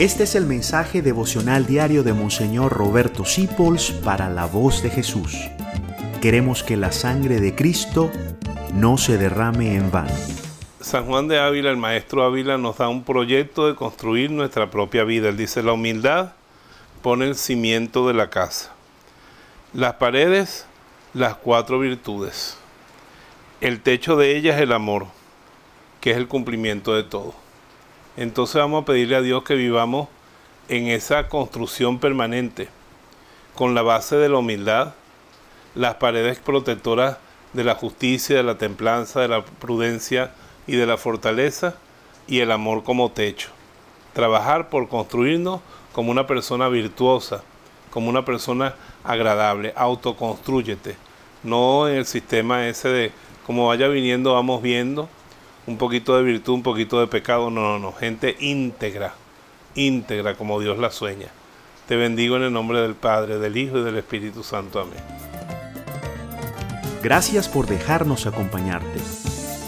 Este es el mensaje devocional diario de Monseñor Roberto Sipols para la voz de Jesús. Queremos que la sangre de Cristo no se derrame en vano. San Juan de Ávila, el maestro Ávila, nos da un proyecto de construir nuestra propia vida. Él dice, la humildad pone el cimiento de la casa. Las paredes, las cuatro virtudes. El techo de ellas, el amor, que es el cumplimiento de todo. Entonces vamos a pedirle a Dios que vivamos en esa construcción permanente, con la base de la humildad, las paredes protectoras de la justicia, de la templanza, de la prudencia y de la fortaleza, y el amor como techo. Trabajar por construirnos como una persona virtuosa, como una persona agradable, autoconstrúyete, no en el sistema ese de como vaya viniendo vamos viendo, un poquito de virtud, un poquito de pecado, no, no, no, gente íntegra, íntegra como Dios la sueña. Te bendigo en el nombre del Padre, del Hijo y del Espíritu Santo. Amén. Gracias por dejarnos acompañarte.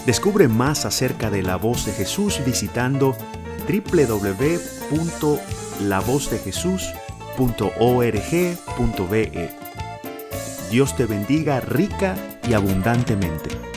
Descubre más acerca de la voz de Jesús visitando www.lavozdejesús.org.be. Dios te bendiga rica y abundantemente.